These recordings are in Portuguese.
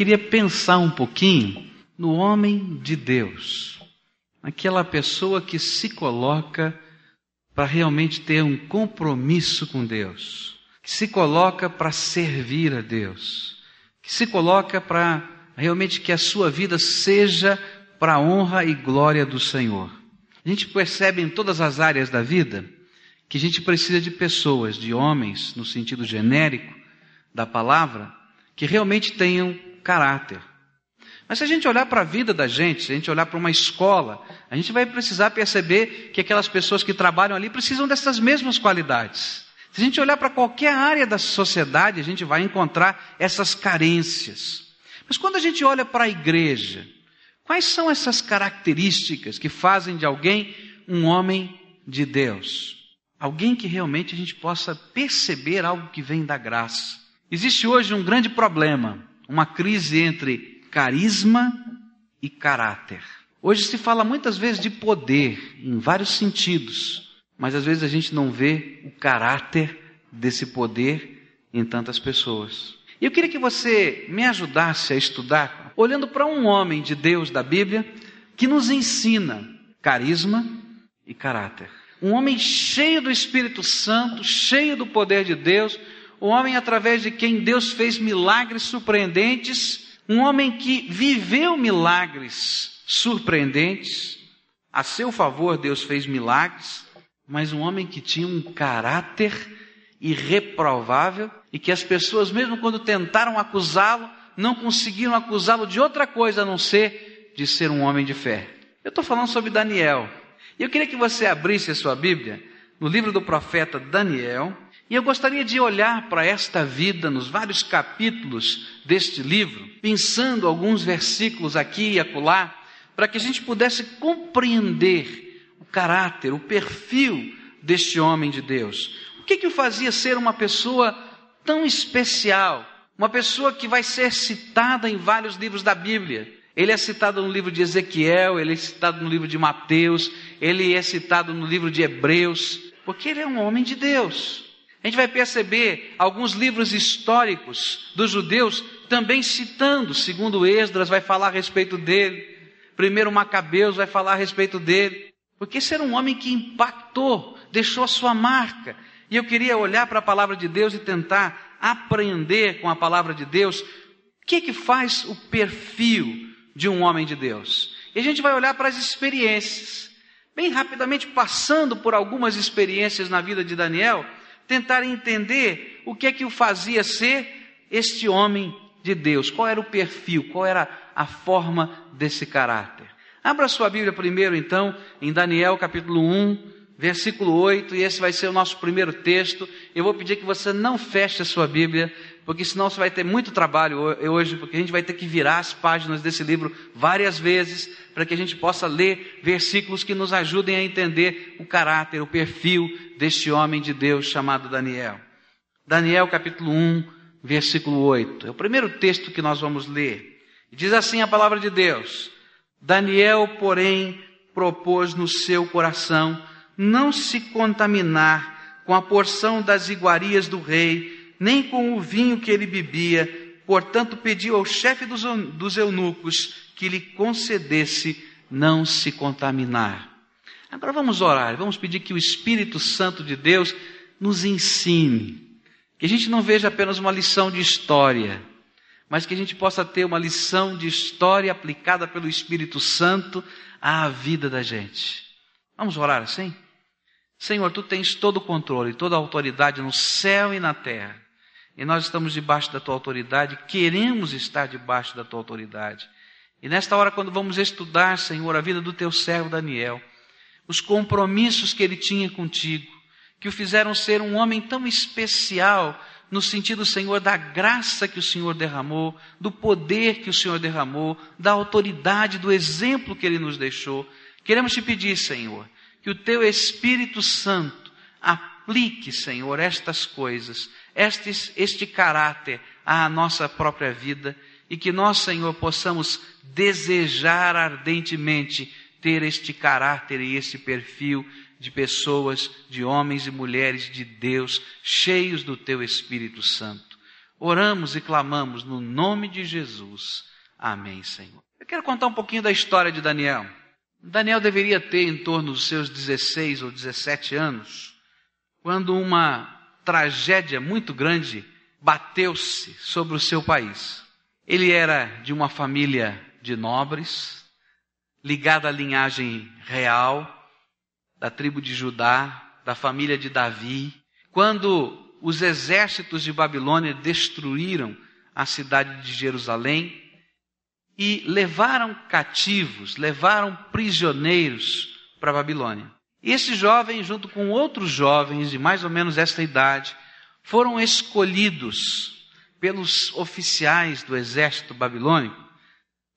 queria pensar um pouquinho no homem de Deus, aquela pessoa que se coloca para realmente ter um compromisso com Deus, que se coloca para servir a Deus, que se coloca para realmente que a sua vida seja para a honra e glória do Senhor. A gente percebe em todas as áreas da vida que a gente precisa de pessoas, de homens, no sentido genérico da palavra, que realmente tenham caráter. Mas se a gente olhar para a vida da gente, se a gente olhar para uma escola, a gente vai precisar perceber que aquelas pessoas que trabalham ali precisam dessas mesmas qualidades. Se a gente olhar para qualquer área da sociedade, a gente vai encontrar essas carências. Mas quando a gente olha para a igreja, quais são essas características que fazem de alguém um homem de Deus? Alguém que realmente a gente possa perceber algo que vem da graça. Existe hoje um grande problema, uma crise entre carisma e caráter. Hoje se fala muitas vezes de poder, em vários sentidos, mas às vezes a gente não vê o caráter desse poder em tantas pessoas. E eu queria que você me ajudasse a estudar, olhando para um homem de Deus da Bíblia, que nos ensina carisma e caráter. Um homem cheio do Espírito Santo, cheio do poder de Deus, um homem através de quem Deus fez milagres surpreendentes, um homem que viveu milagres surpreendentes, a seu favor Deus fez milagres, mas um homem que tinha um caráter irreprovável e que as pessoas, mesmo quando tentaram acusá-lo, não conseguiram acusá-lo de outra coisa a não ser de ser um homem de fé. Eu estou falando sobre Daniel. E eu queria que você abrisse a sua Bíblia no livro do profeta Daniel, e eu gostaria de olhar para esta vida nos vários capítulos deste livro, pensando alguns versículos aqui e acolá, para que a gente pudesse compreender o caráter, o perfil deste homem de Deus. O que, que o fazia ser uma pessoa tão especial, uma pessoa que vai ser citada em vários livros da Bíblia. Ele é citado no livro de Ezequiel, ele é citado no livro de Mateus, ele é citado no livro de Hebreus, porque ele é um homem de Deus. A gente vai perceber alguns livros históricos dos judeus também citando, segundo Esdras vai falar a respeito dele, primeiro Macabeus vai falar a respeito dele, porque esse era um homem que impactou, deixou a sua marca. E eu queria olhar para a palavra de Deus e tentar aprender com a palavra de Deus o que que faz o perfil de um homem de Deus. E a gente vai olhar para as experiências, bem rapidamente passando por algumas experiências na vida de Daniel, tentar entender o que é que o fazia ser este homem de Deus, qual era o perfil, qual era a forma desse caráter. Abra sua Bíblia primeiro, então, em Daniel capítulo 1, versículo 8, e esse vai ser o nosso primeiro texto. Eu vou pedir que você não feche a sua Bíblia, porque senão você vai ter muito trabalho hoje, porque a gente vai ter que virar as páginas desse livro várias vezes, para que a gente possa ler versículos que nos ajudem a entender o caráter, o perfil deste homem de Deus chamado Daniel. Daniel capítulo 1, versículo 8. É o primeiro texto que nós vamos ler. Diz assim a palavra de Deus: Daniel, porém, propôs no seu coração não se contaminar com a porção das iguarias do rei, nem com o vinho que ele bebia. Portanto, pediu ao chefe dos, dos eunucos que lhe concedesse não se contaminar. Agora vamos orar, vamos pedir que o Espírito Santo de Deus nos ensine. Que a gente não veja apenas uma lição de história, mas que a gente possa ter uma lição de história aplicada pelo Espírito Santo à vida da gente. Vamos orar assim? Senhor, tu tens todo o controle, toda a autoridade no céu e na terra. E nós estamos debaixo da tua autoridade, queremos estar debaixo da tua autoridade. E nesta hora, quando vamos estudar, Senhor, a vida do teu servo Daniel, os compromissos que ele tinha contigo, que o fizeram ser um homem tão especial, no sentido, Senhor, da graça que o Senhor derramou, do poder que o Senhor derramou, da autoridade, do exemplo que ele nos deixou. Queremos te pedir, Senhor, que o teu Espírito Santo aplique, Senhor, estas coisas, este, este caráter à nossa própria vida e que nós, Senhor, possamos desejar ardentemente ter este caráter e esse perfil de pessoas, de homens e mulheres de Deus, cheios do Teu Espírito Santo. Oramos e clamamos no nome de Jesus. Amém, Senhor. Eu quero contar um pouquinho da história de Daniel. Daniel deveria ter em torno dos seus 16 ou 17 anos, quando uma tragédia muito grande bateu-se sobre o seu país. Ele era de uma família de nobres, ligada à linhagem real, da tribo de Judá, da família de Davi. Quando os exércitos de Babilônia destruíram a cidade de Jerusalém e levaram cativos, levaram prisioneiros para Babilônia. E esse jovem, junto com outros jovens de mais ou menos esta idade, foram escolhidos pelos oficiais do exército babilônico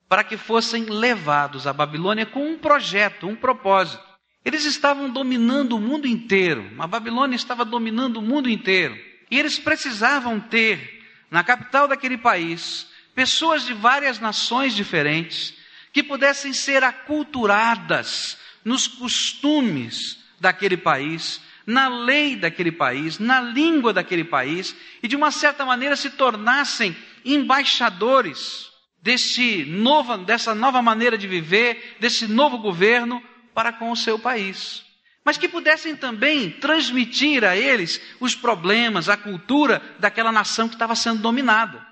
para que fossem levados à Babilônia com um projeto, um propósito. Eles estavam dominando o mundo inteiro, a Babilônia estava dominando o mundo inteiro, e eles precisavam ter, na capital daquele país, pessoas de várias nações diferentes que pudessem ser aculturadas nos costumes daquele país, na lei daquele país, na língua daquele país e de uma certa maneira se tornassem embaixadores desse nova, dessa nova maneira de viver, desse novo governo para com o seu país. Mas que pudessem também transmitir a eles os problemas, a cultura daquela nação que estava sendo dominada.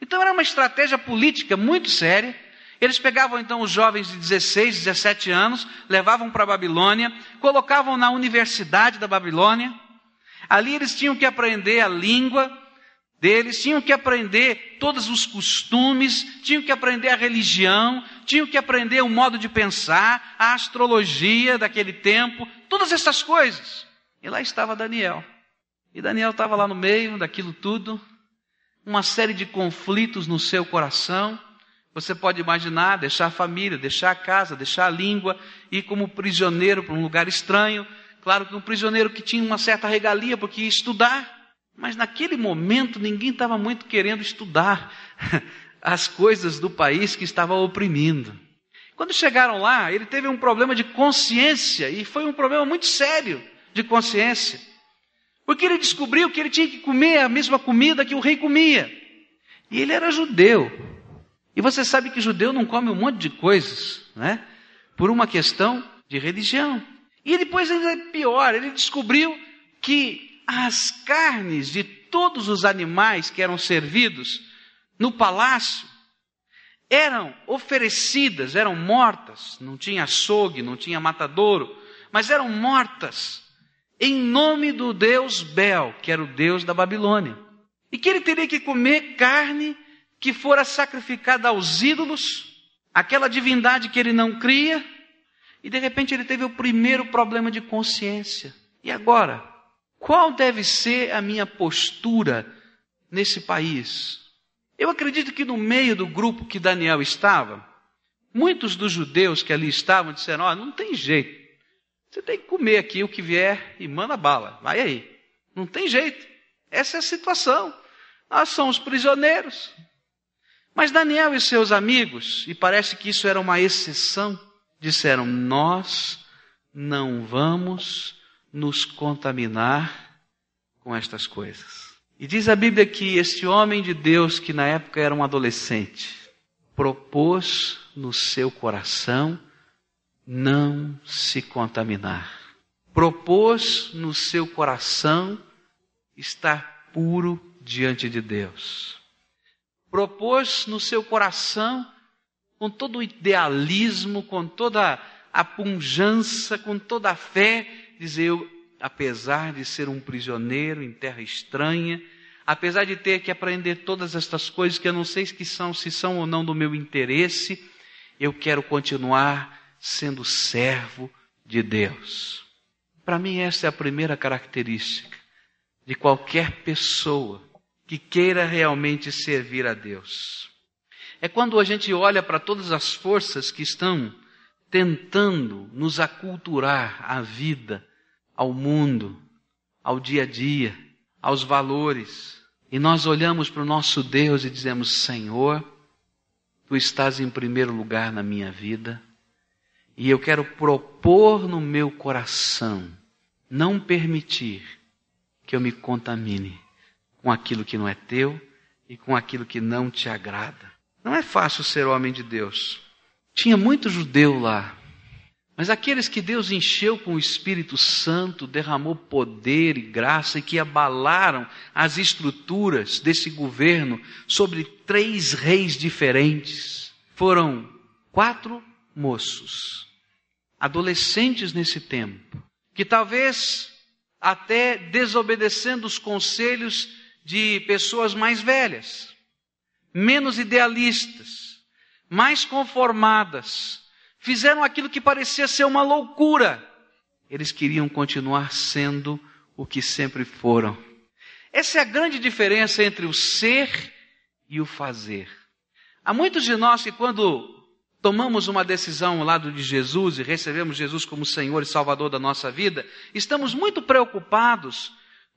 Então era uma estratégia política muito séria eles pegavam então os jovens de 16, 17 anos, levavam para a Babilônia, colocavam na universidade da Babilônia. Ali eles tinham que aprender a língua deles, tinham que aprender todos os costumes, tinham que aprender a religião, tinham que aprender o modo de pensar, a astrologia daquele tempo, todas essas coisas. E lá estava Daniel. E Daniel estava lá no meio daquilo tudo, uma série de conflitos no seu coração você pode imaginar deixar a família, deixar a casa, deixar a língua, ir como prisioneiro para um lugar estranho. Claro que um prisioneiro que tinha uma certa regalia porque ia estudar, mas naquele momento ninguém estava muito querendo estudar as coisas do país que estava oprimindo. Quando chegaram lá, ele teve um problema de consciência e foi um problema muito sério de consciência. Porque ele descobriu que ele tinha que comer a mesma comida que o rei comia. E ele era judeu. E você sabe que judeu não come um monte de coisas, né? Por uma questão de religião. E depois ainda é pior, ele descobriu que as carnes de todos os animais que eram servidos no palácio eram oferecidas, eram mortas, não tinha açougue, não tinha matadouro, mas eram mortas em nome do deus Bel, que era o deus da Babilônia. E que ele teria que comer carne que fora sacrificada aos ídolos, aquela divindade que ele não cria, e de repente ele teve o primeiro problema de consciência. E agora? Qual deve ser a minha postura nesse país? Eu acredito que no meio do grupo que Daniel estava, muitos dos judeus que ali estavam disseram: Ó, oh, não tem jeito. Você tem que comer aqui o que vier e manda bala. Vai aí. Não tem jeito. Essa é a situação. Nós somos prisioneiros. Mas Daniel e seus amigos, e parece que isso era uma exceção, disseram: Nós não vamos nos contaminar com estas coisas. E diz a Bíblia que este homem de Deus, que na época era um adolescente, propôs no seu coração não se contaminar. Propôs no seu coração estar puro diante de Deus propôs no seu coração, com todo o idealismo, com toda a punjança, com toda a fé, dizer: eu, apesar de ser um prisioneiro em terra estranha, apesar de ter que aprender todas estas coisas que eu não sei que são, se são ou não do meu interesse, eu quero continuar sendo servo de Deus. Para mim, essa é a primeira característica de qualquer pessoa que queira realmente servir a Deus. É quando a gente olha para todas as forças que estão tentando nos aculturar à vida, ao mundo, ao dia a dia, aos valores, e nós olhamos para o nosso Deus e dizemos: Senhor, tu estás em primeiro lugar na minha vida, e eu quero propor no meu coração não permitir que eu me contamine com aquilo que não é teu e com aquilo que não te agrada. Não é fácil ser homem de Deus. Tinha muito judeu lá, mas aqueles que Deus encheu com o Espírito Santo, derramou poder e graça e que abalaram as estruturas desse governo sobre três reis diferentes, foram quatro moços, adolescentes nesse tempo, que talvez até desobedecendo os conselhos de pessoas mais velhas, menos idealistas, mais conformadas, fizeram aquilo que parecia ser uma loucura. Eles queriam continuar sendo o que sempre foram. Essa é a grande diferença entre o ser e o fazer. Há muitos de nós que, quando tomamos uma decisão ao lado de Jesus e recebemos Jesus como Senhor e Salvador da nossa vida, estamos muito preocupados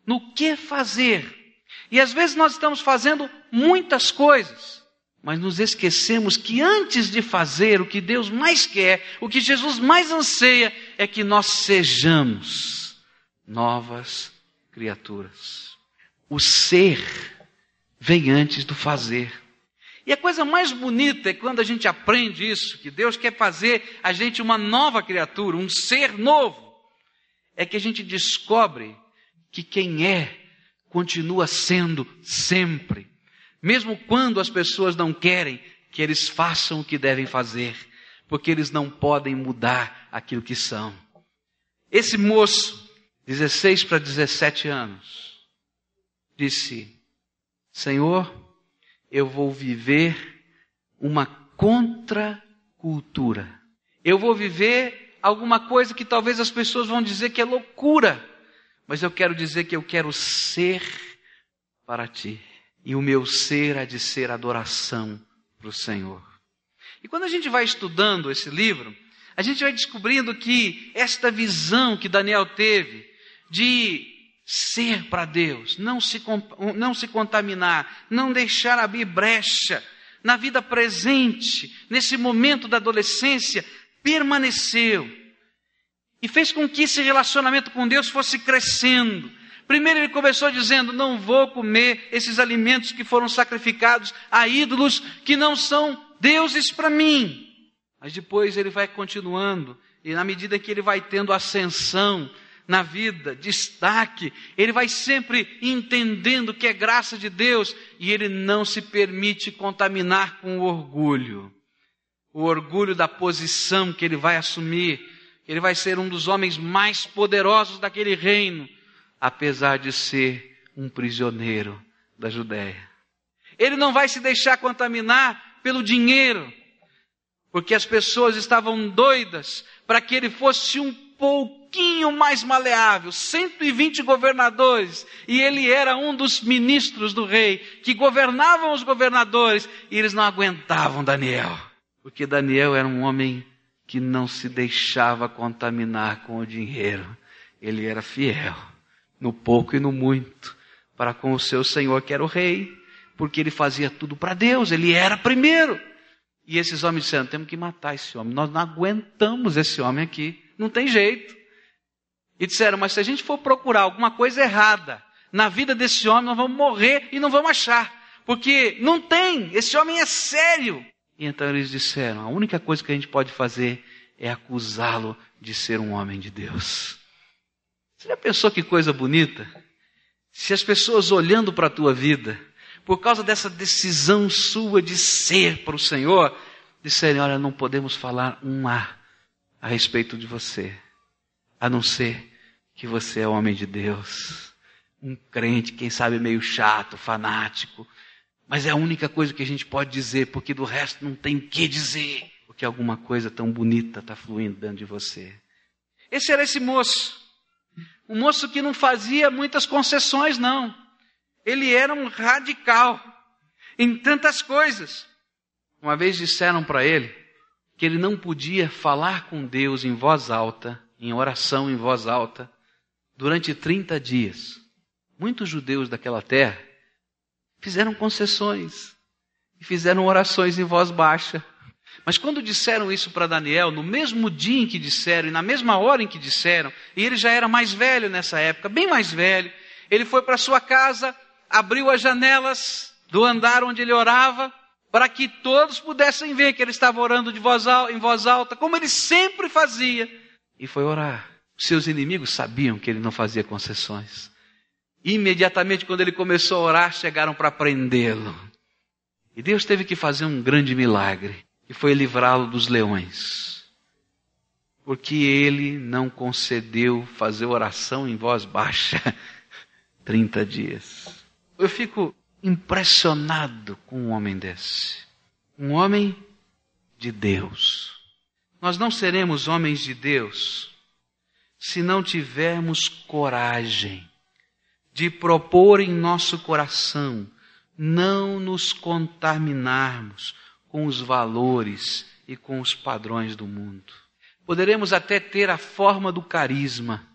no que fazer. E às vezes nós estamos fazendo muitas coisas, mas nos esquecemos que antes de fazer o que Deus mais quer, o que Jesus mais anseia, é que nós sejamos novas criaturas. O ser vem antes do fazer. E a coisa mais bonita é quando a gente aprende isso, que Deus quer fazer a gente uma nova criatura, um ser novo, é que a gente descobre que quem é continua sendo sempre, mesmo quando as pessoas não querem que eles façam o que devem fazer, porque eles não podem mudar aquilo que são. Esse moço, 16 para 17 anos, disse: Senhor, eu vou viver uma contracultura. Eu vou viver alguma coisa que talvez as pessoas vão dizer que é loucura, mas eu quero dizer que eu quero ser para ti. E o meu ser há de ser adoração para o Senhor. E quando a gente vai estudando esse livro, a gente vai descobrindo que esta visão que Daniel teve de ser para Deus, não se, não se contaminar, não deixar abrir brecha na vida presente, nesse momento da adolescência, permaneceu e fez com que esse relacionamento com Deus fosse crescendo. Primeiro ele começou dizendo: Não vou comer esses alimentos que foram sacrificados a ídolos que não são deuses para mim. Mas depois ele vai continuando, e na medida que ele vai tendo ascensão, na vida, destaque, ele vai sempre entendendo que é graça de Deus e ele não se permite contaminar com o orgulho. O orgulho da posição que ele vai assumir. Ele vai ser um dos homens mais poderosos daquele reino, apesar de ser um prisioneiro da Judéia. Ele não vai se deixar contaminar pelo dinheiro, porque as pessoas estavam doidas para que ele fosse um pouquinho mais maleável, 120 governadores, e ele era um dos ministros do rei, que governavam os governadores, e eles não aguentavam Daniel, porque Daniel era um homem que não se deixava contaminar com o dinheiro, ele era fiel, no pouco e no muito, para com o seu senhor que era o rei, porque ele fazia tudo para Deus, ele era primeiro. E esses homens disseram: temos que matar esse homem, nós não aguentamos esse homem aqui. Não tem jeito. E disseram, mas se a gente for procurar alguma coisa errada na vida desse homem, nós vamos morrer e não vamos achar. Porque não tem, esse homem é sério. E então eles disseram: a única coisa que a gente pode fazer é acusá-lo de ser um homem de Deus. Você já pensou que coisa bonita? Se as pessoas olhando para a tua vida, por causa dessa decisão sua de ser para o Senhor, disserem: olha, não podemos falar um A a respeito de você, a não ser que você é homem de Deus, um crente, quem sabe meio chato, fanático, mas é a única coisa que a gente pode dizer, porque do resto não tem o que dizer, porque alguma coisa tão bonita está fluindo dentro de você. Esse era esse moço, um moço que não fazia muitas concessões, não. Ele era um radical em tantas coisas. Uma vez disseram para ele, que ele não podia falar com Deus em voz alta, em oração em voz alta, durante 30 dias. Muitos judeus daquela terra fizeram concessões e fizeram orações em voz baixa. Mas quando disseram isso para Daniel, no mesmo dia em que disseram e na mesma hora em que disseram, e ele já era mais velho nessa época, bem mais velho, ele foi para sua casa, abriu as janelas do andar onde ele orava, para que todos pudessem ver que ele estava orando de voz alta, em voz alta, como ele sempre fazia, e foi orar. Seus inimigos sabiam que ele não fazia concessões. Imediatamente, quando ele começou a orar, chegaram para prendê-lo. E Deus teve que fazer um grande milagre, e foi livrá-lo dos leões. Porque ele não concedeu fazer oração em voz baixa 30 dias. Eu fico impressionado com um homem desse. Um homem de Deus. Nós não seremos homens de Deus se não tivermos coragem de propor em nosso coração não nos contaminarmos com os valores e com os padrões do mundo. Poderemos até ter a forma do carisma,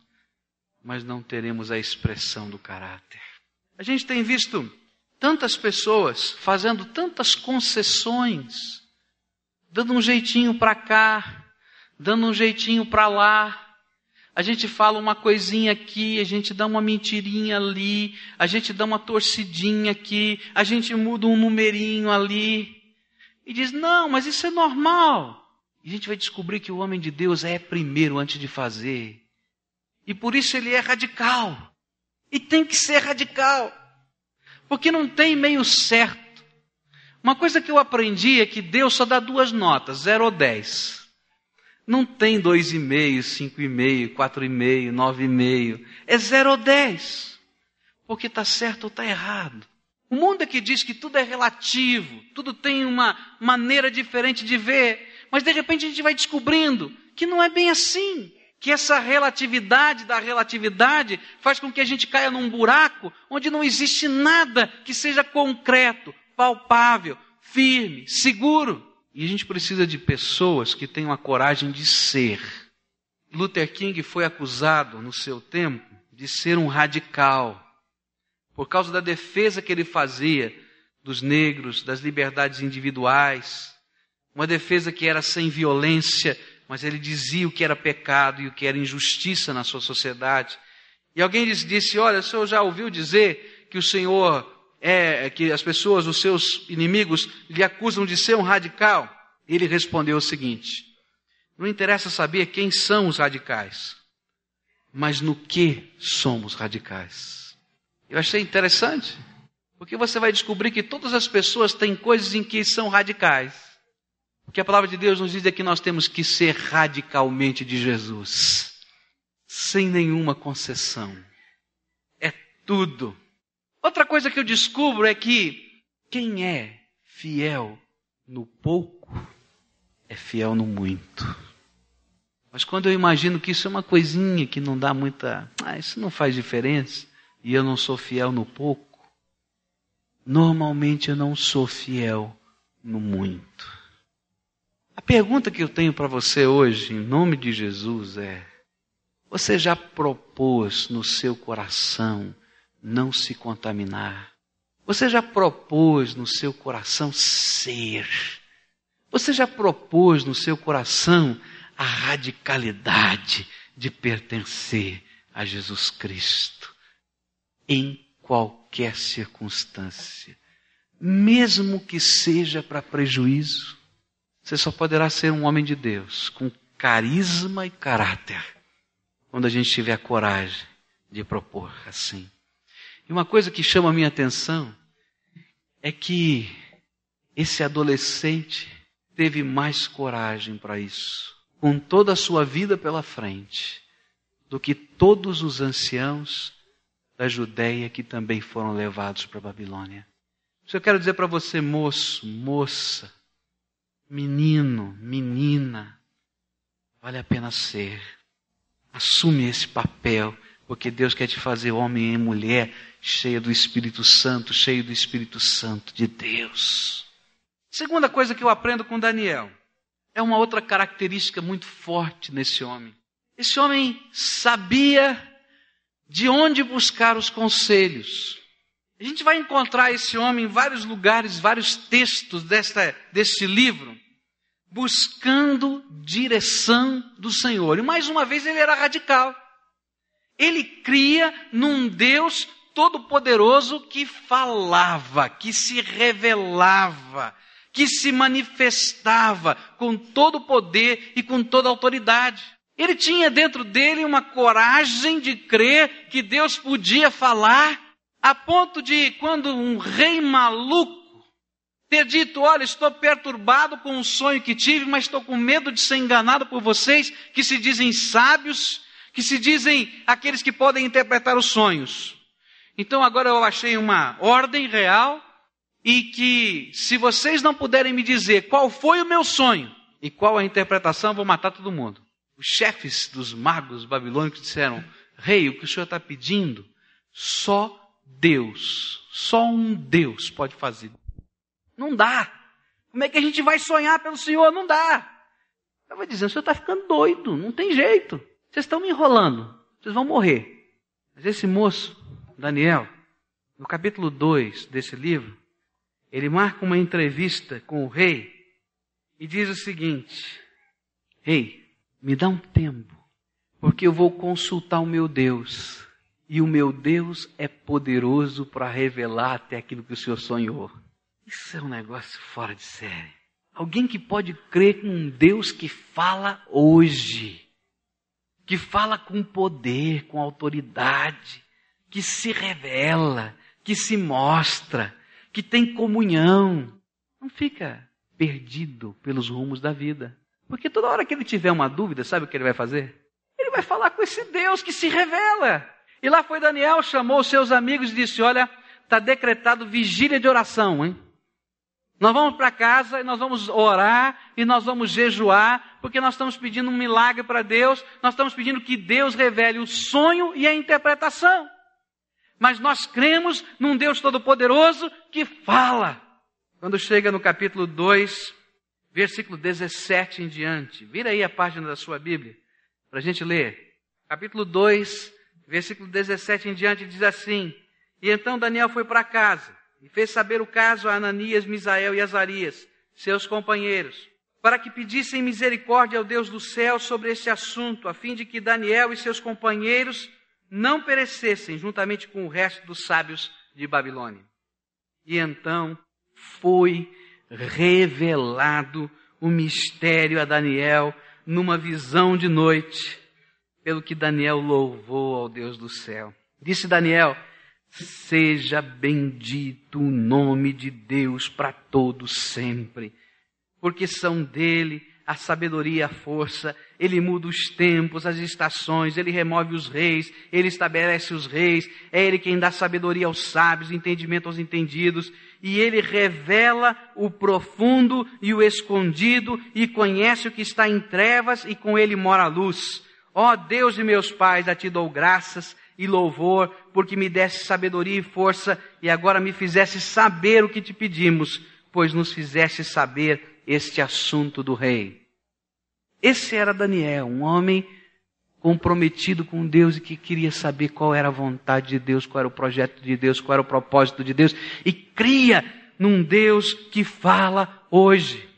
mas não teremos a expressão do caráter. A gente tem visto tantas pessoas fazendo tantas concessões, dando um jeitinho para cá, dando um jeitinho para lá, a gente fala uma coisinha aqui, a gente dá uma mentirinha ali, a gente dá uma torcidinha aqui, a gente muda um numerinho ali. E diz: não, mas isso é normal. E a gente vai descobrir que o homem de Deus é primeiro antes de fazer. E por isso ele é radical. E tem que ser radical. Porque não tem meio certo. Uma coisa que eu aprendi é que Deus só dá duas notas, 0 ou 10. Não tem dois e meio, cinco e meio, quatro e meio, nove e meio. É zero ou dez. Porque está certo ou está errado. O mundo é que diz que tudo é relativo, tudo tem uma maneira diferente de ver, mas de repente a gente vai descobrindo que não é bem assim. Que essa relatividade da relatividade faz com que a gente caia num buraco onde não existe nada que seja concreto, palpável, firme, seguro. E a gente precisa de pessoas que tenham a coragem de ser. Luther King foi acusado no seu tempo de ser um radical, por causa da defesa que ele fazia dos negros, das liberdades individuais, uma defesa que era sem violência, mas ele dizia o que era pecado e o que era injustiça na sua sociedade. E alguém disse: Olha, o senhor já ouviu dizer que o senhor é, é que as pessoas, os seus inimigos, lhe acusam de ser um radical? Ele respondeu o seguinte: Não interessa saber quem são os radicais, mas no que somos radicais. Eu achei interessante, porque você vai descobrir que todas as pessoas têm coisas em que são radicais. Porque a palavra de Deus nos diz é que nós temos que ser radicalmente de Jesus, sem nenhuma concessão. É tudo. Outra coisa que eu descubro é que quem é fiel no pouco é fiel no muito. Mas quando eu imagino que isso é uma coisinha que não dá muita. Ah, isso não faz diferença, e eu não sou fiel no pouco, normalmente eu não sou fiel no muito. A pergunta que eu tenho para você hoje, em nome de Jesus, é: você já propôs no seu coração não se contaminar. Você já propôs no seu coração ser. Você já propôs no seu coração a radicalidade de pertencer a Jesus Cristo em qualquer circunstância, mesmo que seja para prejuízo. Você só poderá ser um homem de Deus com carisma e caráter quando a gente tiver a coragem de propor assim. E uma coisa que chama a minha atenção é que esse adolescente teve mais coragem para isso, com toda a sua vida pela frente, do que todos os anciãos da Judéia que também foram levados para a Babilônia. Isso eu quero dizer para você, moço, moça, menino, menina, vale a pena ser. Assume esse papel, porque Deus quer te fazer homem e mulher cheia do Espírito Santo, cheio do Espírito Santo de Deus. Segunda coisa que eu aprendo com Daniel é uma outra característica muito forte nesse homem. Esse homem sabia de onde buscar os conselhos. A gente vai encontrar esse homem em vários lugares, vários textos desta, deste livro, buscando direção do Senhor. E mais uma vez ele era radical. Ele cria num Deus Todo-Poderoso que falava, que se revelava, que se manifestava com todo o poder e com toda a autoridade. Ele tinha dentro dele uma coragem de crer que Deus podia falar, a ponto de, quando um rei maluco ter dito: Olha, estou perturbado com um sonho que tive, mas estou com medo de ser enganado por vocês que se dizem sábios, que se dizem aqueles que podem interpretar os sonhos. Então agora eu achei uma ordem real e que, se vocês não puderem me dizer qual foi o meu sonho e qual a interpretação, eu vou matar todo mundo. Os chefes dos magos babilônicos disseram: Rei, o que o senhor está pedindo, só Deus, só um Deus pode fazer. Não dá. Como é que a gente vai sonhar pelo Senhor? Não dá. Vou dizer, o senhor está ficando doido, não tem jeito. Vocês estão me enrolando, vocês vão morrer. Mas esse moço, Daniel, no capítulo 2 desse livro, ele marca uma entrevista com o rei e diz o seguinte: Rei, me dá um tempo, porque eu vou consultar o meu Deus. E o meu Deus é poderoso para revelar até aquilo que o senhor sonhou. Isso é um negócio fora de série. Alguém que pode crer com um Deus que fala hoje, que fala com poder, com autoridade, que se revela, que se mostra, que tem comunhão. Não fica perdido pelos rumos da vida. Porque toda hora que ele tiver uma dúvida, sabe o que ele vai fazer? Ele vai falar com esse Deus que se revela. E lá foi Daniel, chamou os seus amigos e disse: Olha, está decretado vigília de oração, hein? Nós vamos para casa e nós vamos orar e nós vamos jejuar, porque nós estamos pedindo um milagre para Deus, nós estamos pedindo que Deus revele o sonho e a interpretação. Mas nós cremos num Deus Todo-Poderoso que fala. Quando chega no capítulo 2, versículo 17 em diante, vira aí a página da sua Bíblia, para a gente ler. Capítulo 2, versículo 17 em diante, diz assim: E então Daniel foi para casa e fez saber o caso a Ananias, Misael e Azarias, seus companheiros, para que pedissem misericórdia ao Deus do céu sobre este assunto, a fim de que Daniel e seus companheiros não perecessem juntamente com o resto dos sábios de Babilônia. E então foi revelado o mistério a Daniel numa visão de noite, pelo que Daniel louvou ao Deus do céu. Disse Daniel: Seja bendito o nome de Deus para todos sempre, porque são dele a sabedoria a força, ele muda os tempos, as estações, ele remove os reis, ele estabelece os reis, é ele quem dá sabedoria aos sábios, entendimento aos entendidos, e ele revela o profundo e o escondido, e conhece o que está em trevas, e com ele mora a luz. Ó Deus de meus pais, a ti dou graças, e louvor, porque me desse sabedoria e força e agora me fizesse saber o que te pedimos, pois nos fizesse saber este assunto do rei. Esse era Daniel, um homem comprometido com Deus e que queria saber qual era a vontade de Deus, qual era o projeto de Deus, qual era o propósito de Deus e cria num Deus que fala hoje.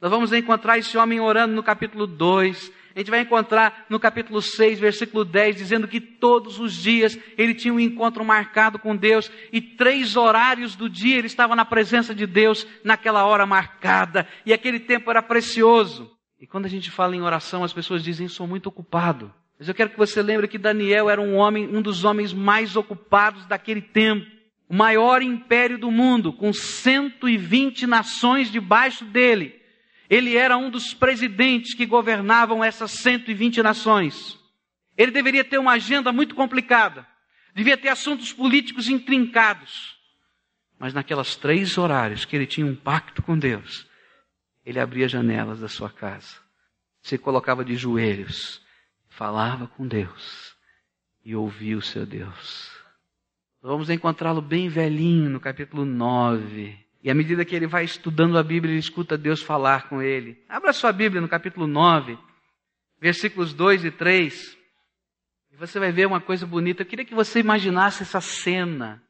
Nós vamos encontrar esse homem orando no capítulo 2, a gente vai encontrar no capítulo 6, versículo 10, dizendo que todos os dias ele tinha um encontro marcado com Deus e três horários do dia ele estava na presença de Deus naquela hora marcada e aquele tempo era precioso. E quando a gente fala em oração, as pessoas dizem: sou muito ocupado. Mas eu quero que você lembre que Daniel era um homem, um dos homens mais ocupados daquele tempo. O maior império do mundo, com 120 nações debaixo dele. Ele era um dos presidentes que governavam essas 120 nações. Ele deveria ter uma agenda muito complicada. Devia ter assuntos políticos intrincados. Mas naquelas três horários que ele tinha um pacto com Deus, ele abria janelas da sua casa, se colocava de joelhos, falava com Deus e ouvia o seu Deus. Vamos encontrá-lo bem velhinho no capítulo 9 e à medida que ele vai estudando a Bíblia, ele escuta Deus falar com ele. Abra sua Bíblia no capítulo 9, versículos 2 e 3. E você vai ver uma coisa bonita. Eu queria que você imaginasse essa cena.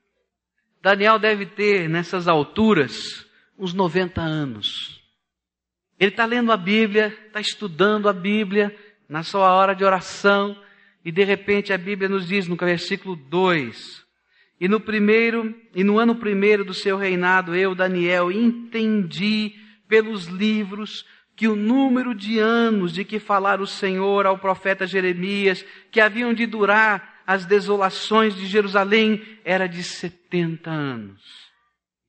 Daniel deve ter, nessas alturas, uns 90 anos. Ele está lendo a Bíblia, está estudando a Bíblia, na sua hora de oração, e de repente a Bíblia nos diz no versículo 2: E no primeiro, e no ano primeiro do seu reinado, eu, Daniel, entendi pelos livros que o número de anos de que falara o Senhor ao profeta Jeremias, que haviam de durar as desolações de Jerusalém, era de setenta anos.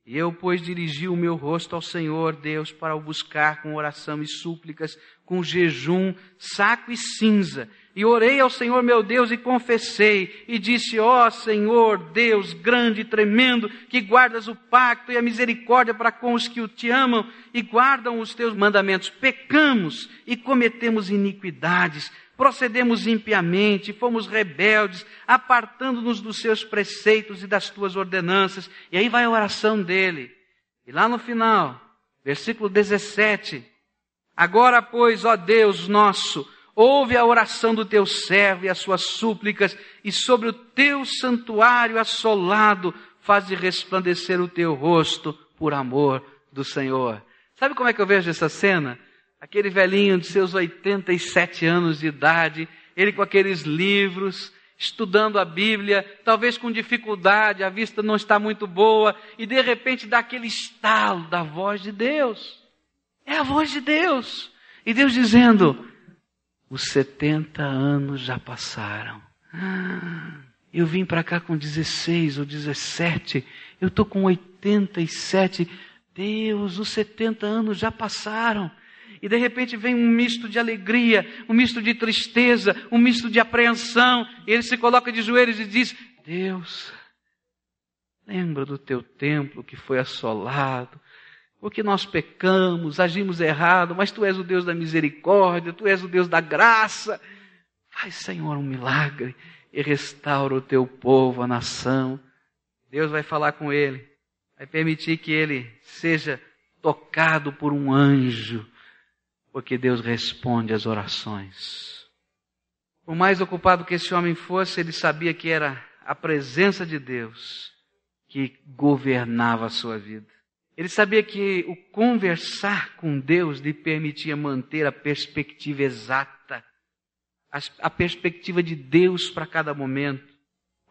E eu, pois, dirigi o meu rosto ao Senhor Deus para o buscar com oração e súplicas, com jejum, saco e cinza. E orei ao Senhor meu Deus e confessei, e disse: Ó oh, Senhor Deus grande e tremendo, que guardas o pacto e a misericórdia para com os que te amam e guardam os teus mandamentos. Pecamos e cometemos iniquidades procedemos impiamente, fomos rebeldes, apartando-nos dos seus preceitos e das tuas ordenanças. E aí vai a oração dele. E lá no final, versículo 17: Agora, pois, ó Deus nosso, ouve a oração do teu servo e as suas súplicas, e sobre o teu santuário assolado, faze resplandecer o teu rosto por amor do Senhor. Sabe como é que eu vejo essa cena? aquele velhinho de seus 87 anos de idade, ele com aqueles livros, estudando a Bíblia, talvez com dificuldade, a vista não está muito boa, e de repente dá aquele estalo da voz de Deus. É a voz de Deus. E Deus dizendo: os 70 anos já passaram. Eu vim para cá com 16 ou 17, eu estou com 87. Deus, os 70 anos já passaram e de repente vem um misto de alegria, um misto de tristeza, um misto de apreensão, ele se coloca de joelhos e diz: Deus, lembra do teu templo que foi assolado, porque nós pecamos, agimos errado, mas tu és o Deus da misericórdia, tu és o Deus da graça. Faz, Senhor, um milagre e restaura o teu povo, a nação. Deus vai falar com ele, vai permitir que ele seja tocado por um anjo porque Deus responde às orações. Por mais ocupado que esse homem fosse, ele sabia que era a presença de Deus que governava a sua vida. Ele sabia que o conversar com Deus lhe permitia manter a perspectiva exata, a, perspectiva de Deus para cada momento.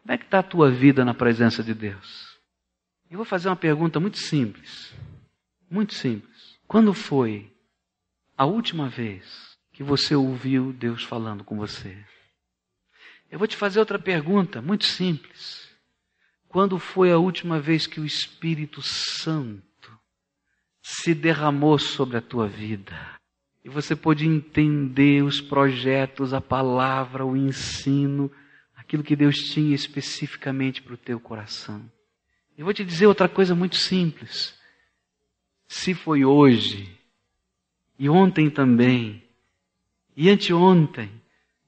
Como é que está a tua vida na presença de Deus? Eu vou fazer uma pergunta muito simples. Muito simples. Quando foi a última vez que você ouviu Deus falando com você? Eu vou te fazer outra pergunta, muito simples. Quando foi a última vez que o Espírito Santo se derramou sobre a tua vida? E você pôde entender os projetos, a palavra, o ensino, aquilo que Deus tinha especificamente para o teu coração. Eu vou te dizer outra coisa muito simples. Se foi hoje, e ontem também, e anteontem.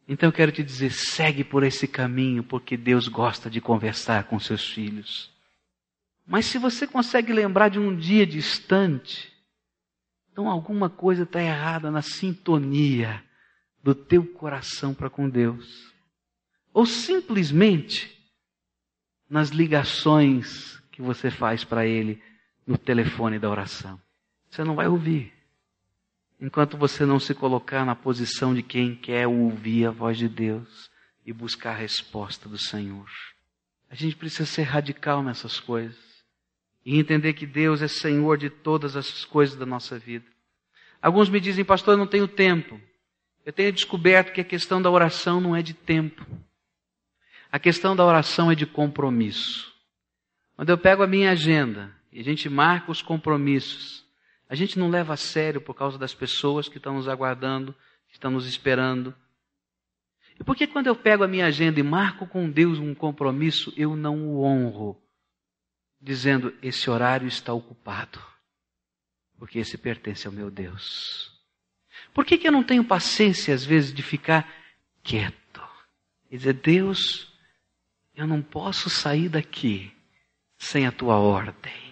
Então eu quero te dizer, segue por esse caminho, porque Deus gosta de conversar com seus filhos. Mas se você consegue lembrar de um dia distante, então alguma coisa está errada na sintonia do teu coração para com Deus. Ou simplesmente nas ligações que você faz para Ele no telefone da oração. Você não vai ouvir enquanto você não se colocar na posição de quem quer ouvir a voz de Deus e buscar a resposta do Senhor. A gente precisa ser radical nessas coisas e entender que Deus é Senhor de todas as coisas da nossa vida. Alguns me dizem, pastor, eu não tenho tempo. Eu tenho descoberto que a questão da oração não é de tempo. A questão da oração é de compromisso. Quando eu pego a minha agenda e a gente marca os compromissos, a gente não leva a sério por causa das pessoas que estão nos aguardando, que estão nos esperando. E por que quando eu pego a minha agenda e marco com Deus um compromisso, eu não o honro, dizendo: esse horário está ocupado, porque esse pertence ao meu Deus? Por que, que eu não tenho paciência, às vezes, de ficar quieto e dizer: Deus, eu não posso sair daqui sem a tua ordem.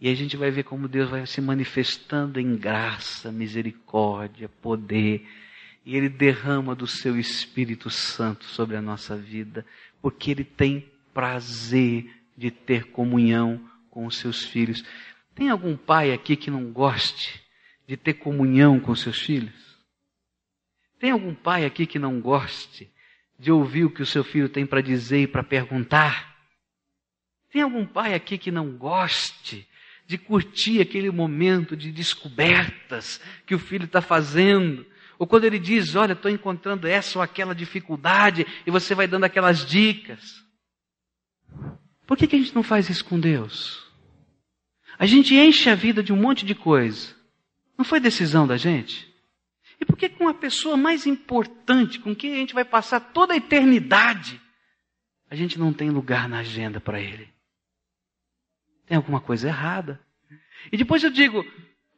E a gente vai ver como Deus vai se manifestando em graça, misericórdia, poder. E Ele derrama do seu Espírito Santo sobre a nossa vida, porque Ele tem prazer de ter comunhão com os seus filhos. Tem algum pai aqui que não goste de ter comunhão com seus filhos? Tem algum pai aqui que não goste de ouvir o que o seu filho tem para dizer e para perguntar? Tem algum pai aqui que não goste de curtir aquele momento de descobertas que o filho está fazendo? Ou quando ele diz, olha, estou encontrando essa ou aquela dificuldade, e você vai dando aquelas dicas. Por que, que a gente não faz isso com Deus? A gente enche a vida de um monte de coisa. Não foi decisão da gente? E por que com a pessoa mais importante, com quem a gente vai passar toda a eternidade, a gente não tem lugar na agenda para ele? Tem alguma coisa errada. E depois eu digo,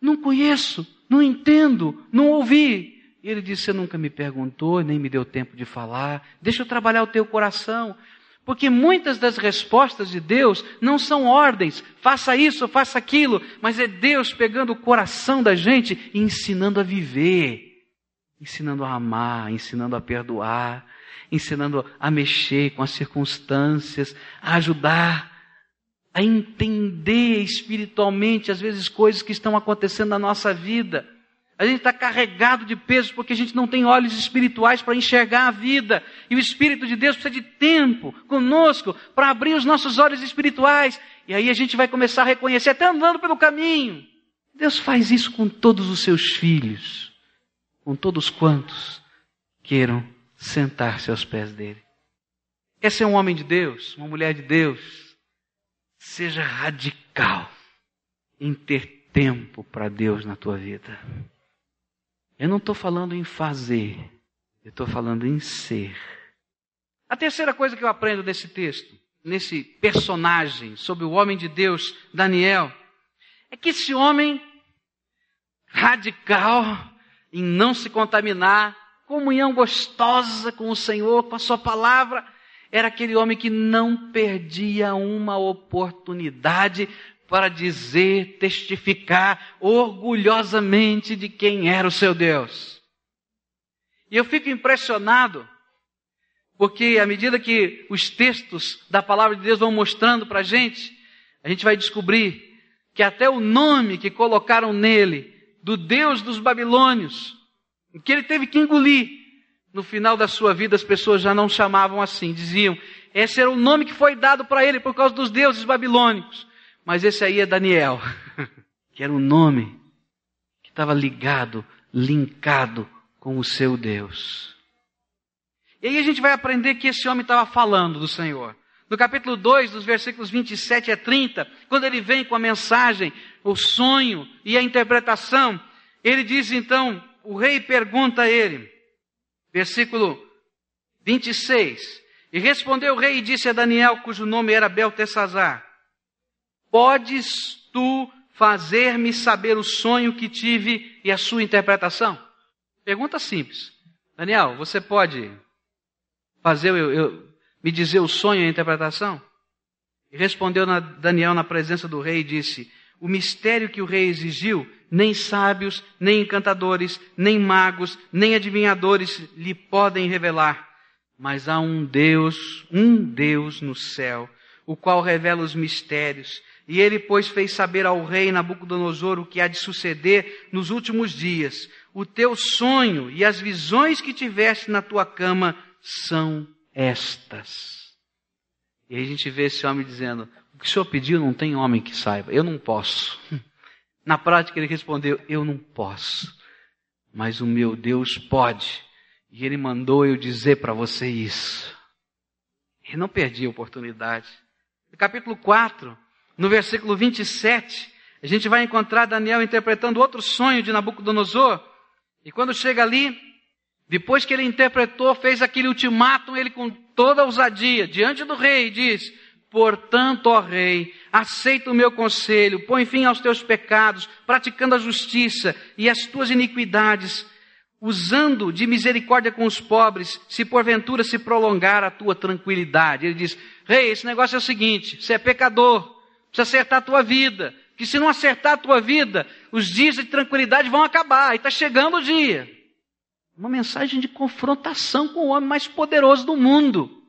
não conheço, não entendo, não ouvi. E ele disse: Você nunca me perguntou, nem me deu tempo de falar. Deixa eu trabalhar o teu coração. Porque muitas das respostas de Deus não são ordens, faça isso, faça aquilo, mas é Deus pegando o coração da gente e ensinando a viver, ensinando a amar, ensinando a perdoar, ensinando a mexer com as circunstâncias, a ajudar a entender espiritualmente, às vezes, coisas que estão acontecendo na nossa vida. A gente está carregado de pesos porque a gente não tem olhos espirituais para enxergar a vida. E o Espírito de Deus precisa de tempo conosco para abrir os nossos olhos espirituais. E aí a gente vai começar a reconhecer, até andando pelo caminho. Deus faz isso com todos os seus filhos, com todos quantos queiram sentar-se aos pés dele. Quer ser um homem de Deus, uma mulher de Deus? Seja radical em ter tempo para Deus na tua vida. Eu não estou falando em fazer, eu estou falando em ser. A terceira coisa que eu aprendo desse texto, nesse personagem, sobre o homem de Deus, Daniel, é que esse homem radical em não se contaminar, comunhão gostosa com o Senhor, com a Sua palavra, era aquele homem que não perdia uma oportunidade para dizer, testificar orgulhosamente de quem era o seu Deus. E eu fico impressionado, porque à medida que os textos da palavra de Deus vão mostrando para a gente, a gente vai descobrir que até o nome que colocaram nele, do Deus dos Babilônios, que ele teve que engolir, no final da sua vida as pessoas já não chamavam assim, diziam, esse era o nome que foi dado para ele por causa dos deuses babilônicos. Mas esse aí é Daniel, que era um nome que estava ligado, linkado com o seu Deus. E aí a gente vai aprender que esse homem estava falando do Senhor. No capítulo 2, dos versículos 27 a 30, quando ele vem com a mensagem, o sonho e a interpretação, ele diz então, o rei pergunta a ele, versículo 26, e respondeu o rei e disse a Daniel, cujo nome era Beltesazar, Podes tu fazer-me saber o sonho que tive e a sua interpretação? Pergunta simples. Daniel, você pode fazer eu, eu, me dizer o sonho e a interpretação? E respondeu na, Daniel na presença do rei e disse: O mistério que o rei exigiu, nem sábios, nem encantadores, nem magos, nem adivinhadores lhe podem revelar. Mas há um Deus, um Deus no céu, o qual revela os mistérios e ele, pois, fez saber ao rei Nabucodonosor o que há de suceder nos últimos dias. O teu sonho e as visões que tiveste na tua cama são estas. E aí a gente vê esse homem dizendo: O que o senhor pediu não tem homem que saiba, eu não posso. Na prática ele respondeu: Eu não posso, mas o meu Deus pode. E ele mandou eu dizer para você isso. E não perdi a oportunidade. Capítulo 4, no versículo 27, a gente vai encontrar Daniel interpretando outro sonho de Nabucodonosor. E quando chega ali, depois que ele interpretou, fez aquele ultimátum, ele com toda a ousadia, diante do rei, diz: Portanto, ó rei, aceita o meu conselho, põe fim aos teus pecados, praticando a justiça e as tuas iniquidades, usando de misericórdia com os pobres, se porventura se prolongar a tua tranquilidade. Ele diz: Rei, esse negócio é o seguinte: você é pecador, Precisa acertar a tua vida. Que se não acertar a tua vida, os dias de tranquilidade vão acabar. E está chegando o dia. Uma mensagem de confrontação com o homem mais poderoso do mundo.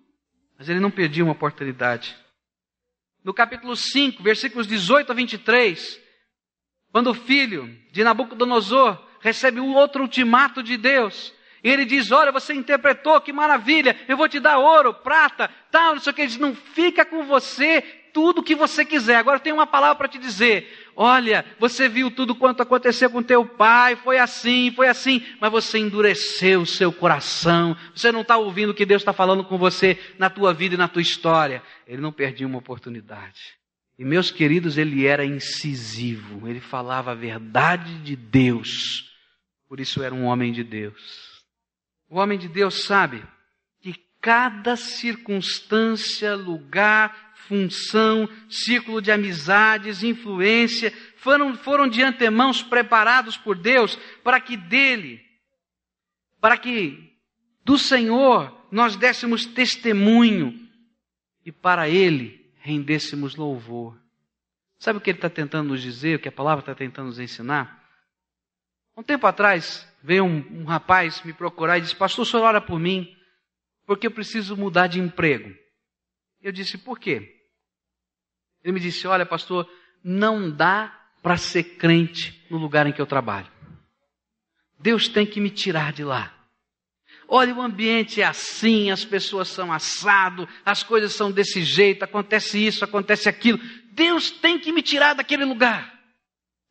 Mas ele não perdia uma oportunidade. No capítulo 5, versículos 18 a 23, quando o filho de Nabucodonosor recebe um outro ultimato de Deus, e ele diz: Olha, você interpretou, que maravilha, eu vou te dar ouro, prata, tal, não sei o que. Ele diz: Não fica com você tudo o que você quiser. Agora eu tenho uma palavra para te dizer. Olha, você viu tudo quanto aconteceu com teu pai, foi assim, foi assim, mas você endureceu o seu coração. Você não está ouvindo o que Deus está falando com você na tua vida e na tua história. Ele não perdia uma oportunidade. E meus queridos, ele era incisivo. Ele falava a verdade de Deus. Por isso era um homem de Deus. O homem de Deus sabe que cada circunstância, lugar, função, círculo de amizades, influência, foram, foram de antemão preparados por Deus para que dele, para que do Senhor nós dessemos testemunho e para ele rendêssemos louvor. Sabe o que ele está tentando nos dizer, o que a palavra está tentando nos ensinar? Um tempo atrás, veio um, um rapaz me procurar e disse: Pastor, o senhor ora por mim, porque eu preciso mudar de emprego. Eu disse: Por quê? Ele me disse: Olha, pastor, não dá para ser crente no lugar em que eu trabalho. Deus tem que me tirar de lá. Olha, o ambiente é assim, as pessoas são assado, as coisas são desse jeito, acontece isso, acontece aquilo. Deus tem que me tirar daquele lugar.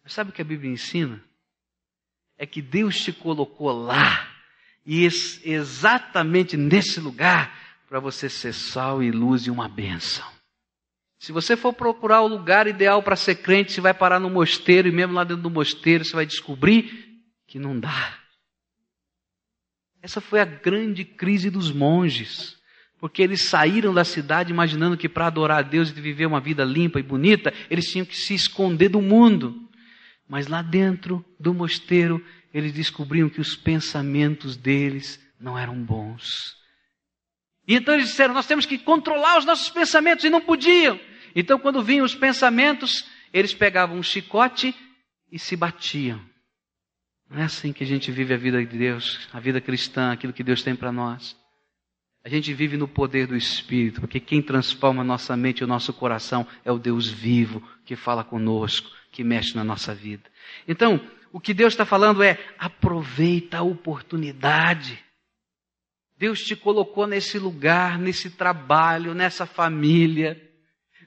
Mas sabe o que a Bíblia ensina? É que Deus te colocou lá, e exatamente nesse lugar, para você ser sal e luz e uma bênção. Se você for procurar o lugar ideal para ser crente, você vai parar no mosteiro, e mesmo lá dentro do mosteiro, você vai descobrir que não dá. Essa foi a grande crise dos monges, porque eles saíram da cidade imaginando que para adorar a Deus e viver uma vida limpa e bonita, eles tinham que se esconder do mundo. Mas lá dentro do mosteiro, eles descobriam que os pensamentos deles não eram bons. E então eles disseram: Nós temos que controlar os nossos pensamentos, e não podiam. Então, quando vinham os pensamentos, eles pegavam um chicote e se batiam. Não é assim que a gente vive a vida de Deus, a vida cristã, aquilo que Deus tem para nós. A gente vive no poder do Espírito, porque quem transforma a nossa mente e o nosso coração é o Deus vivo que fala conosco, que mexe na nossa vida. Então, o que Deus está falando é: aproveita a oportunidade. Deus te colocou nesse lugar, nesse trabalho, nessa família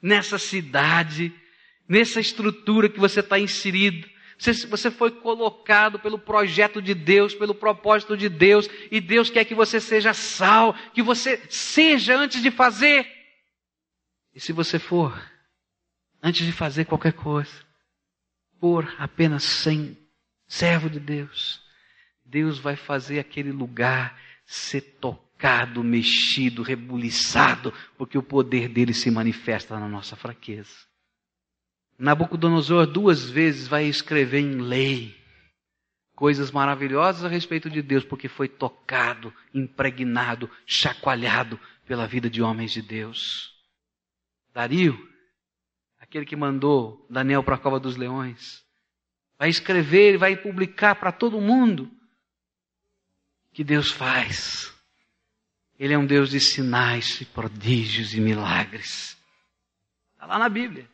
nessa cidade, nessa estrutura que você está inserido. Você, foi colocado pelo projeto de Deus, pelo propósito de Deus, e Deus quer que você seja sal, que você seja antes de fazer. E se você for, antes de fazer qualquer coisa, por apenas sem servo de Deus, Deus vai fazer aquele lugar ser tocado mexido, rebuliçado, porque o poder dele se manifesta na nossa fraqueza. Nabucodonosor duas vezes vai escrever em lei coisas maravilhosas a respeito de Deus, porque foi tocado, impregnado, chacoalhado pela vida de homens de Deus. Dario, aquele que mandou Daniel para a cova dos leões, vai escrever e vai publicar para todo mundo que Deus faz ele é um Deus de sinais, e prodígios e milagres. Está lá na Bíblia.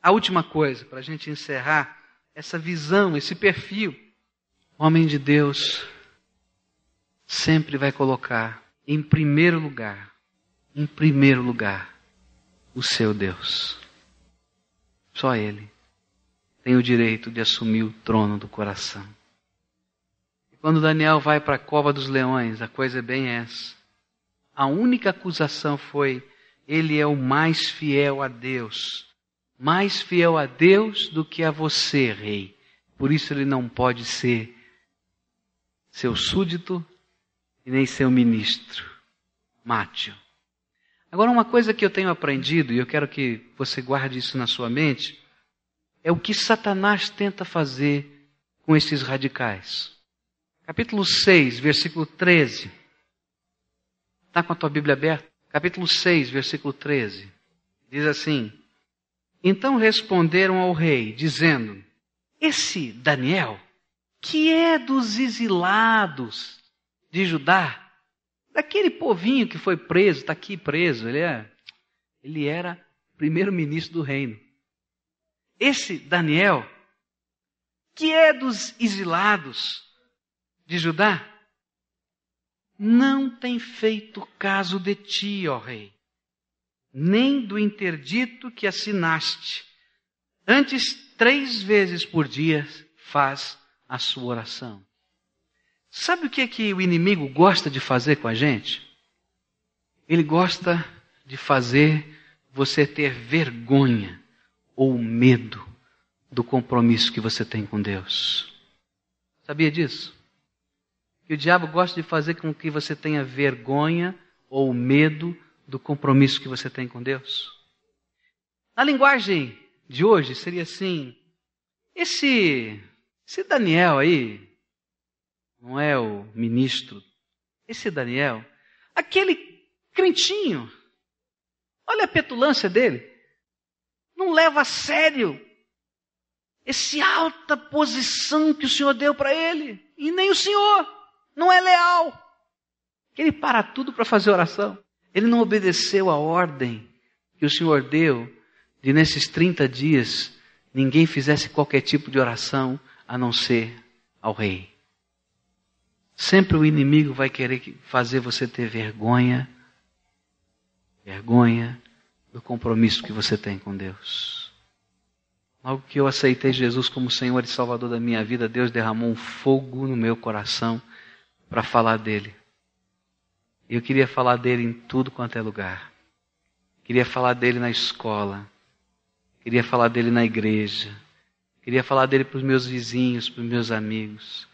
A última coisa, para a gente encerrar, essa visão, esse perfil. O homem de Deus sempre vai colocar em primeiro lugar, em primeiro lugar, o seu Deus. Só Ele tem o direito de assumir o trono do coração. Quando Daniel vai para a cova dos leões, a coisa é bem essa. A única acusação foi: ele é o mais fiel a Deus. Mais fiel a Deus do que a você, rei. Por isso ele não pode ser seu súdito e nem seu ministro. Mate-o. Agora, uma coisa que eu tenho aprendido, e eu quero que você guarde isso na sua mente, é o que Satanás tenta fazer com esses radicais capítulo 6, versículo 13. Está com a tua Bíblia aberta? Capítulo 6, versículo 13. Diz assim: Então responderam ao rei, dizendo: Esse Daniel, que é dos exilados de Judá, daquele povinho que foi preso, está aqui preso, ele, é, ele era primeiro-ministro do reino. Esse Daniel, que é dos exilados, de Judá, não tem feito caso de ti, ó rei. nem do interdito que assinaste. Antes, três vezes por dia, faz a sua oração. Sabe o que é que o inimigo gosta de fazer com a gente? Ele gosta de fazer você ter vergonha ou medo do compromisso que você tem com Deus. Sabia disso? Que o diabo gosta de fazer com que você tenha vergonha ou medo do compromisso que você tem com Deus. Na linguagem de hoje seria assim: esse, esse Daniel aí, não é o ministro, esse Daniel, aquele crentinho, olha a petulância dele, não leva a sério essa alta posição que o Senhor deu para ele, e nem o Senhor, não é leal. Ele para tudo para fazer oração. Ele não obedeceu a ordem que o Senhor deu de nesses 30 dias ninguém fizesse qualquer tipo de oração a não ser ao rei. Sempre o inimigo vai querer fazer você ter vergonha, vergonha do compromisso que você tem com Deus. Logo que eu aceitei Jesus como Senhor e Salvador da minha vida, Deus derramou um fogo no meu coração para falar dele. Eu queria falar dele em tudo quanto é lugar. Queria falar dele na escola. Queria falar dele na igreja. Queria falar dele para os meus vizinhos, para os meus amigos.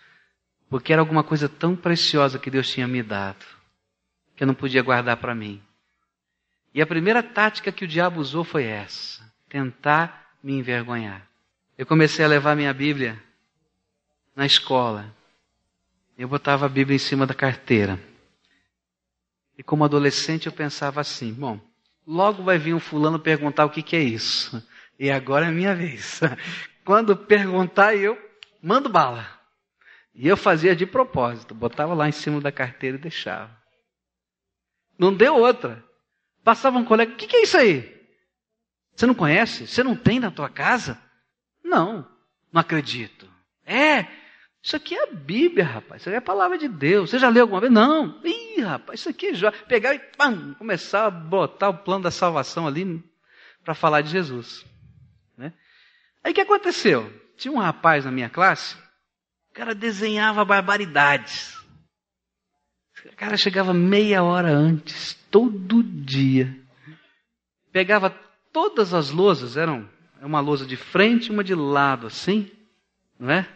Porque era alguma coisa tão preciosa que Deus tinha me dado, que eu não podia guardar para mim. E a primeira tática que o diabo usou foi essa: tentar me envergonhar. Eu comecei a levar minha Bíblia na escola. Eu botava a Bíblia em cima da carteira. E como adolescente eu pensava assim: bom, logo vai vir um fulano perguntar o que, que é isso. E agora é minha vez. Quando perguntar, eu mando bala. E eu fazia de propósito, botava lá em cima da carteira e deixava. Não deu outra. Passava um colega, o que, que é isso aí? Você não conhece? Você não tem na tua casa? Não, não acredito. É, isso aqui é a Bíblia, rapaz. Isso aqui é a palavra de Deus. Você já leu alguma vez? Não. Ih, rapaz, isso aqui é. Pegar e pam, começar a botar o plano da salvação ali para falar de Jesus. Né? Aí o que aconteceu? Tinha um rapaz na minha classe, o cara desenhava barbaridades. O cara chegava meia hora antes, todo dia. Pegava todas as lousas, eram uma lousa de frente e uma de lado, assim, não é?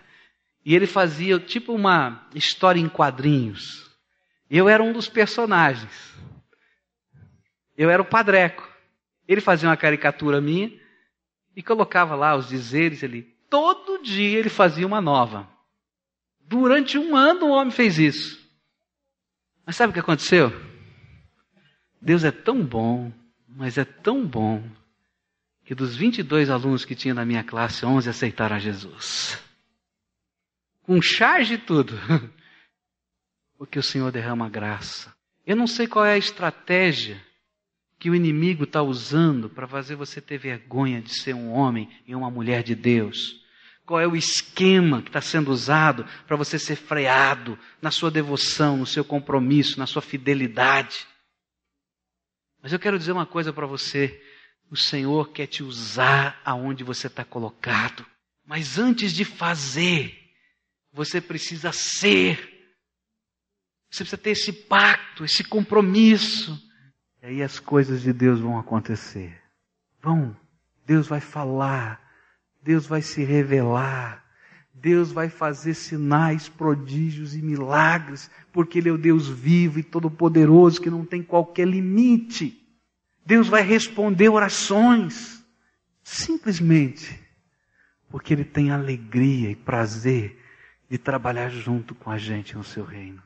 E ele fazia tipo uma história em quadrinhos. Eu era um dos personagens. Eu era o padreco. Ele fazia uma caricatura minha e colocava lá os dizeres ali. Todo dia ele fazia uma nova. Durante um ano o homem fez isso. Mas sabe o que aconteceu? Deus é tão bom, mas é tão bom, que dos 22 alunos que tinha na minha classe, 11 aceitaram a Jesus com charge tudo. Porque o Senhor derrama graça. Eu não sei qual é a estratégia que o inimigo está usando para fazer você ter vergonha de ser um homem e uma mulher de Deus. Qual é o esquema que está sendo usado para você ser freado na sua devoção, no seu compromisso, na sua fidelidade. Mas eu quero dizer uma coisa para você: o Senhor quer te usar aonde você está colocado. Mas antes de fazer, você precisa ser. Você precisa ter esse pacto, esse compromisso. E aí as coisas de Deus vão acontecer. Vão. Deus vai falar. Deus vai se revelar. Deus vai fazer sinais, prodígios e milagres, porque Ele é o Deus vivo e todo-poderoso que não tem qualquer limite. Deus vai responder orações, simplesmente porque Ele tem alegria e prazer de trabalhar junto com a gente no seu reino.